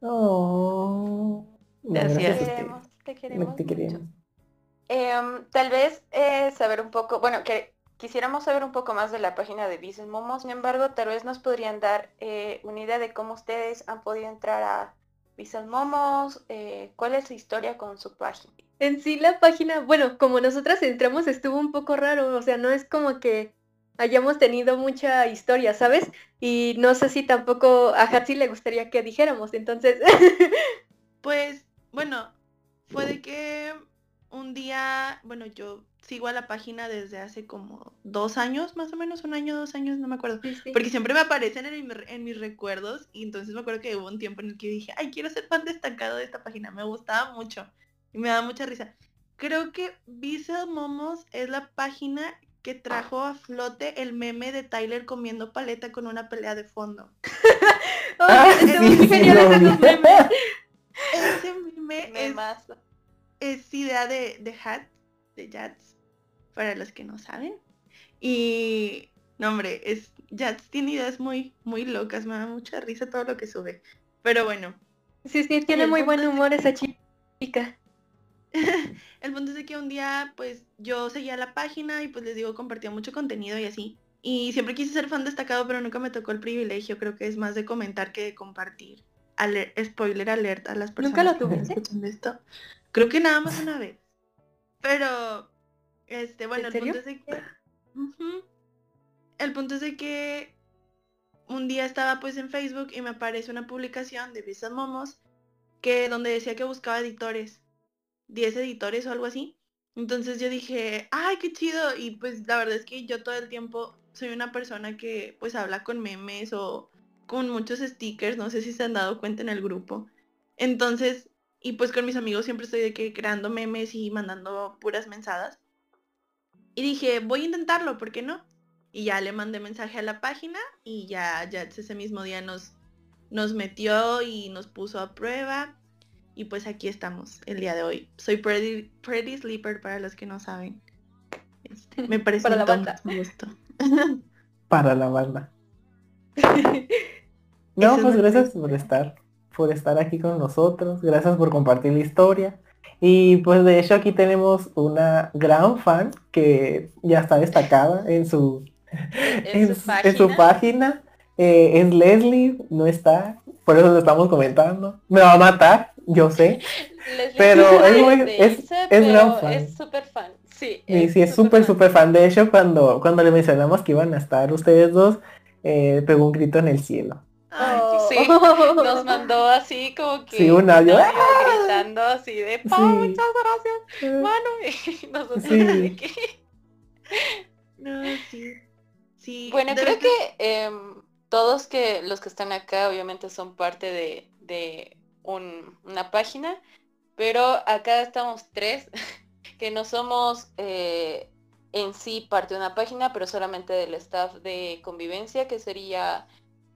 Oh. No, Gracias. Te gracias a queremos, ustedes. te queremos Te mucho. queremos. Tal vez eh, saber un poco, bueno, que quisiéramos saber un poco más de la página de Business Momo, sin embargo, tal vez nos podrían dar eh, una idea de cómo ustedes han podido entrar a Business Momos, eh, cuál es su historia con su página. En sí la página, bueno, como nosotras entramos estuvo un poco raro, o sea, no es como que hayamos tenido mucha historia, ¿sabes? Y no sé si tampoco a Hatsi le gustaría que dijéramos, entonces... <laughs> Pues bueno, fue de que un día, bueno, yo sigo a la página desde hace como dos años, más o menos, un año, dos años, no me acuerdo. Sí, sí. Porque siempre me aparecen en, mi- en mis recuerdos y entonces me acuerdo que hubo un tiempo en el que dije, ay, quiero ser fan destacado de esta página, me gustaba mucho y me daba mucha risa. creo que Visa Momos es la página que trajo a flote el meme de Tyler comiendo paleta con una pelea de fondo. <laughs> Ah, sí, sí. Ese meme <laughs> es, idea de, de Hat, de Jats, para los que no saben. Y, no hombre, es, Jats tiene ideas muy, muy locas, me da mucha risa todo lo que sube. Pero bueno, Sí, sí, tiene muy buen humor esa chica. <laughs> el punto es de que un día, pues, yo seguía la página y pues les digo, compartía mucho contenido y así. Y siempre quise ser fan destacado, pero nunca me tocó el privilegio. Creo que es más de comentar que de compartir. Aler- spoiler alert a las personas ¿Nunca lo tuviste? escuchando esto. Creo que nada más una vez. Pero, este, bueno, ¿En el punto es de que... El punto es de que un día estaba pues en Facebook y me aparece una publicación de Visa Momos que donde decía que buscaba editores. 10 editores o algo así. Entonces yo dije, ay, qué chido. Y pues la verdad es que yo todo el tiempo soy una persona que pues habla con memes o con muchos stickers. No sé si se han dado cuenta en el grupo. Entonces, y pues con mis amigos siempre estoy de que creando memes y mandando puras mensadas. Y dije, voy a intentarlo, ¿por qué no? Y ya le mandé mensaje a la página y ya, ya ese mismo día nos, nos metió y nos puso a prueba. Y pues aquí estamos el día de hoy. Soy Pretty, Pretty Sleeper para los que no saben. Este, me parece <laughs> Para la banda. gusto. Para la banda. No, es pues gracias por estar, por estar aquí con nosotros, gracias por compartir la historia. Y pues de hecho aquí tenemos una gran fan que ya está destacada en su, <laughs> En su en su página. Eh, es Leslie, no está, por eso lo estamos comentando. Me va a matar, yo sé. <laughs> Pero es muy- es- es pero gran fan. Es súper fan. Sí, Y sí, es súper, súper fan. De hecho, cuando, cuando le mencionamos que iban a estar ustedes dos, eh, pegó un grito en el cielo. Sí, <laughs> nos mandó así como que Sí, un audio. audio gritando así de Pau, Sí. muchas gracias, mano. <laughs> Y nosotros Sí. de que- No, sí. Sí. Bueno, de creo que em, todos que los que están acá obviamente son parte de, de un- una página, pero acá estamos tres <laughs> que no somos eh, en sí parte de una página, pero solamente del staff de convivencia, que sería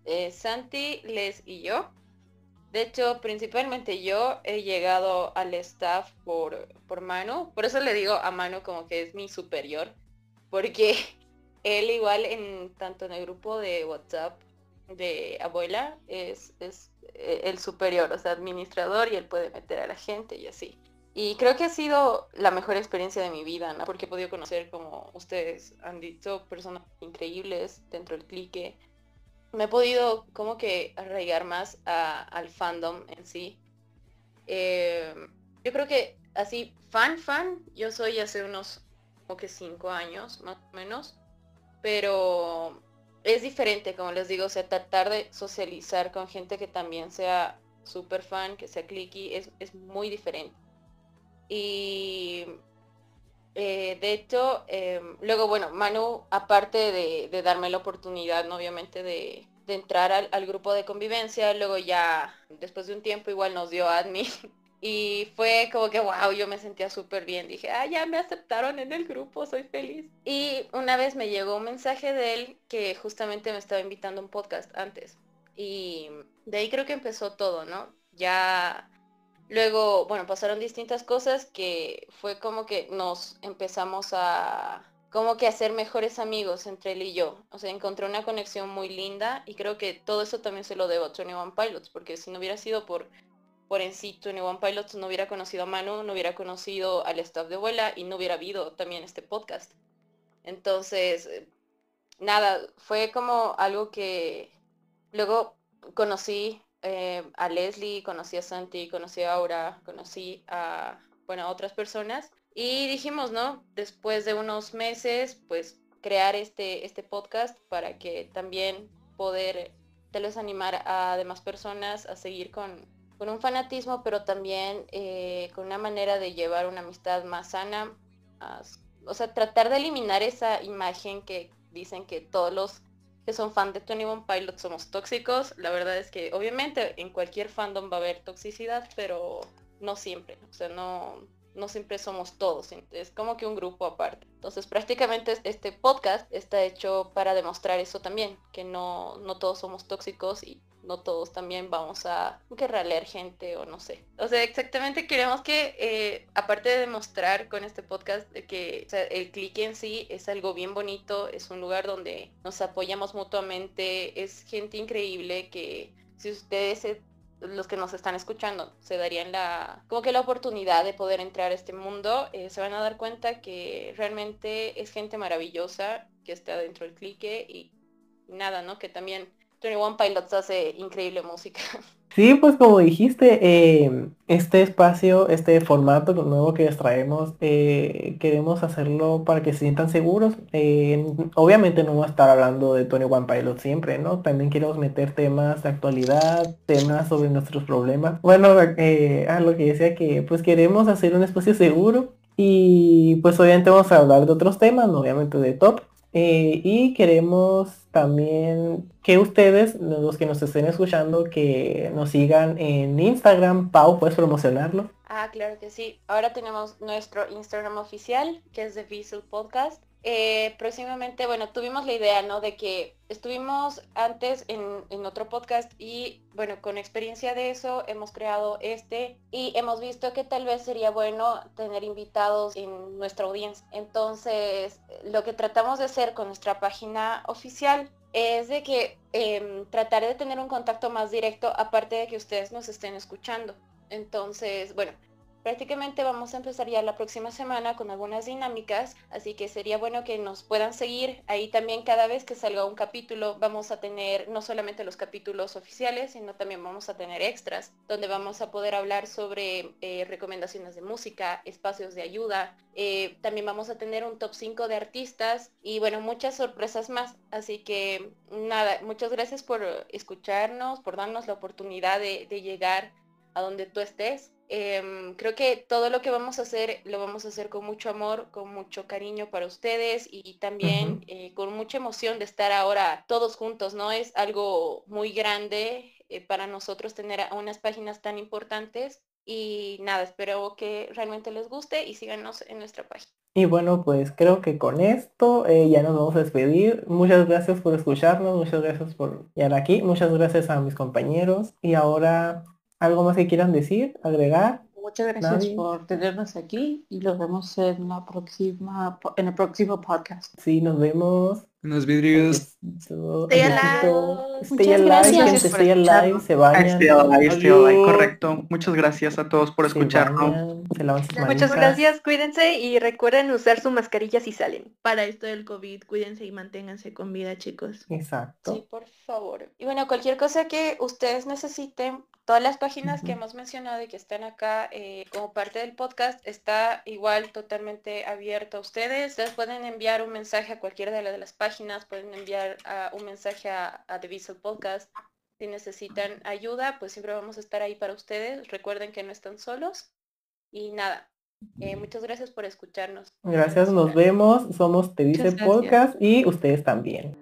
eh, Santi, Les y yo. De hecho, principalmente yo he llegado al staff por, por Manu, por eso le digo a Manu como que es mi superior, porque <laughs> él igual en tanto en el grupo de WhatsApp de abuela es, es eh, el superior, o sea, administrador y él puede meter a la gente y así. Y creo que ha sido la mejor experiencia de mi vida, ¿no? Porque he podido conocer, como ustedes han dicho, personas increíbles dentro del clique. Me he podido como que arraigar más al fandom en sí. Eh, yo creo que así, fan, fan, yo soy hace unos como que cinco años, más o menos. Pero es diferente, como les digo, o sea, tratar de socializar con gente que también sea super fan, que sea clicky, es, es muy diferente. Y eh, de hecho, eh, luego, bueno, Manu, aparte de, darme la oportunidad, ¿no? obviamente, de, entrar al grupo de convivencia, luego ya, después de un tiempo, igual nos dio admin. <laughs> Y fue como que, wow, yo me sentía súper bien. Dije, ah, ya me aceptaron en el grupo, soy feliz. Y una vez me llegó un mensaje de él que justamente me estaba invitando a un podcast antes. Y de ahí creo que empezó todo, ¿no? Ya luego, bueno, pasaron distintas cosas que fue como que nos empezamos a como que hacer mejores amigos entre él y yo. O sea, encontré una conexión muy linda y creo que todo eso también se lo debo a 21 Pilots, porque si no hubiera sido por por en sí 21 Pilots no hubiera conocido a Manu, no hubiera conocido al staff de abuela y no hubiera habido también este podcast. Entonces, eh, nada, fue como algo que luego conocí eh, a Leslie, conocí a Santi, conocí a Aura, conocí a, bueno, otras personas y dijimos, ¿no? Después de unos meses, pues crear este, este podcast para que también poder tal vez animar a demás personas a seguir con, con un fanatismo, pero también eh, con una manera de llevar una amistad más sana. o sea, tratar de eliminar esa imagen que dicen que todos los que son fan de 21 Pilots somos tóxicos. La verdad es que obviamente en cualquier fandom va a haber toxicidad, pero no siempre. O sea, no, no siempre somos todos, es como que un grupo aparte. Entonces prácticamente este podcast está hecho para demostrar eso también, que no, no todos somos tóxicos y no todos también vamos a querer leer gente o no sé. O sea, exactamente queremos que, eh, aparte de demostrar con este podcast que el click en sí es algo bien bonito, es un lugar donde nos apoyamos mutuamente, es gente increíble que si ustedes los que nos están escuchando se darían la como que la oportunidad de poder entrar a este mundo eh, se van a dar cuenta que realmente es gente maravillosa que está dentro del clique y nada no que también One Pilots hace increíble música. <laughs> Sí, pues como dijiste, eh, este espacio, este formato nuevo que les traemos, eh, queremos hacerlo para que se sientan seguros. Eh, obviamente no vamos a estar hablando de Tony One Pilot siempre, ¿no? También queremos meter temas de actualidad, temas sobre nuestros problemas. Bueno, a lo que decía que pues queremos hacer un espacio seguro y pues obviamente vamos a hablar de otros temas, obviamente de top, eh, y queremos también que ustedes, los que nos estén escuchando, que nos sigan en Instagram. Pau, ¿puedes promocionarlo? Ah, claro que sí. Ahora tenemos nuestro Instagram oficial, que es The Visual Podcast. Eh, próximamente, bueno, tuvimos la idea, ¿no? De que estuvimos antes en, en, otro podcast y, bueno, con experiencia de eso hemos creado este y hemos visto que tal vez sería bueno tener invitados en nuestra audiencia. Entonces, lo que tratamos de hacer con nuestra página oficial es de que eh, tratar de tener un contacto más directo aparte de que ustedes nos estén escuchando. Entonces, bueno, Prácticamente vamos a empezar ya la próxima semana con algunas dinámicas, así que sería bueno que nos puedan seguir. Ahí también cada vez que salga un capítulo vamos a tener no solamente los capítulos oficiales, sino también vamos a tener extras, donde vamos a poder hablar sobre eh, recomendaciones de música, espacios de ayuda. Eh, también vamos a tener un top 5 de artistas y bueno, muchas sorpresas más. Así que nada, muchas gracias por escucharnos, por darnos la oportunidad de, de llegar a donde tú estés. Em, creo que todo lo que vamos a hacer lo vamos a hacer con mucho amor, con mucho cariño para ustedes y también eh, con mucha emoción de estar ahora todos juntos, ¿no? Es algo muy grande eh, para nosotros tener unas páginas tan importantes y nada, espero que realmente les guste y síganos en nuestra página. Y bueno, pues creo que con esto eh, ya nos vamos a despedir. Muchas gracias por escucharnos, muchas gracias por estar aquí, muchas gracias a mis compañeros y ahora ¿Algo más que quieran decir, agregar? Muchas gracias por tenernos aquí y los vemos en la próxima en el próximo podcast. Sí, nos vemos. Unos vidrios. Stay alive. Stay alive, gente, stay alive, se vayan. Stay alive, stay alive, correcto. Muchas gracias a todos por escucharnos. Muchas gracias, cuídense y recuerden usar su mascarilla si salen. Para esto del COVID, cuídense y manténganse con vida, chicos. Exacto. Sí, por favor. Y bueno, cualquier cosa que ustedes necesiten, todas las páginas que hemos mencionado y que están acá eh, como parte del podcast está igual totalmente abierto a ustedes. Ustedes pueden enviar un mensaje a cualquiera de las páginas pueden enviar un mensaje a, The Visual Podcast. Si necesitan ayuda, pues siempre vamos a estar ahí para ustedes. Recuerden que no están solos. Y nada, eh, muchas gracias por escucharnos. Gracias, nos vemos. Somos The Visual Podcast y ustedes también.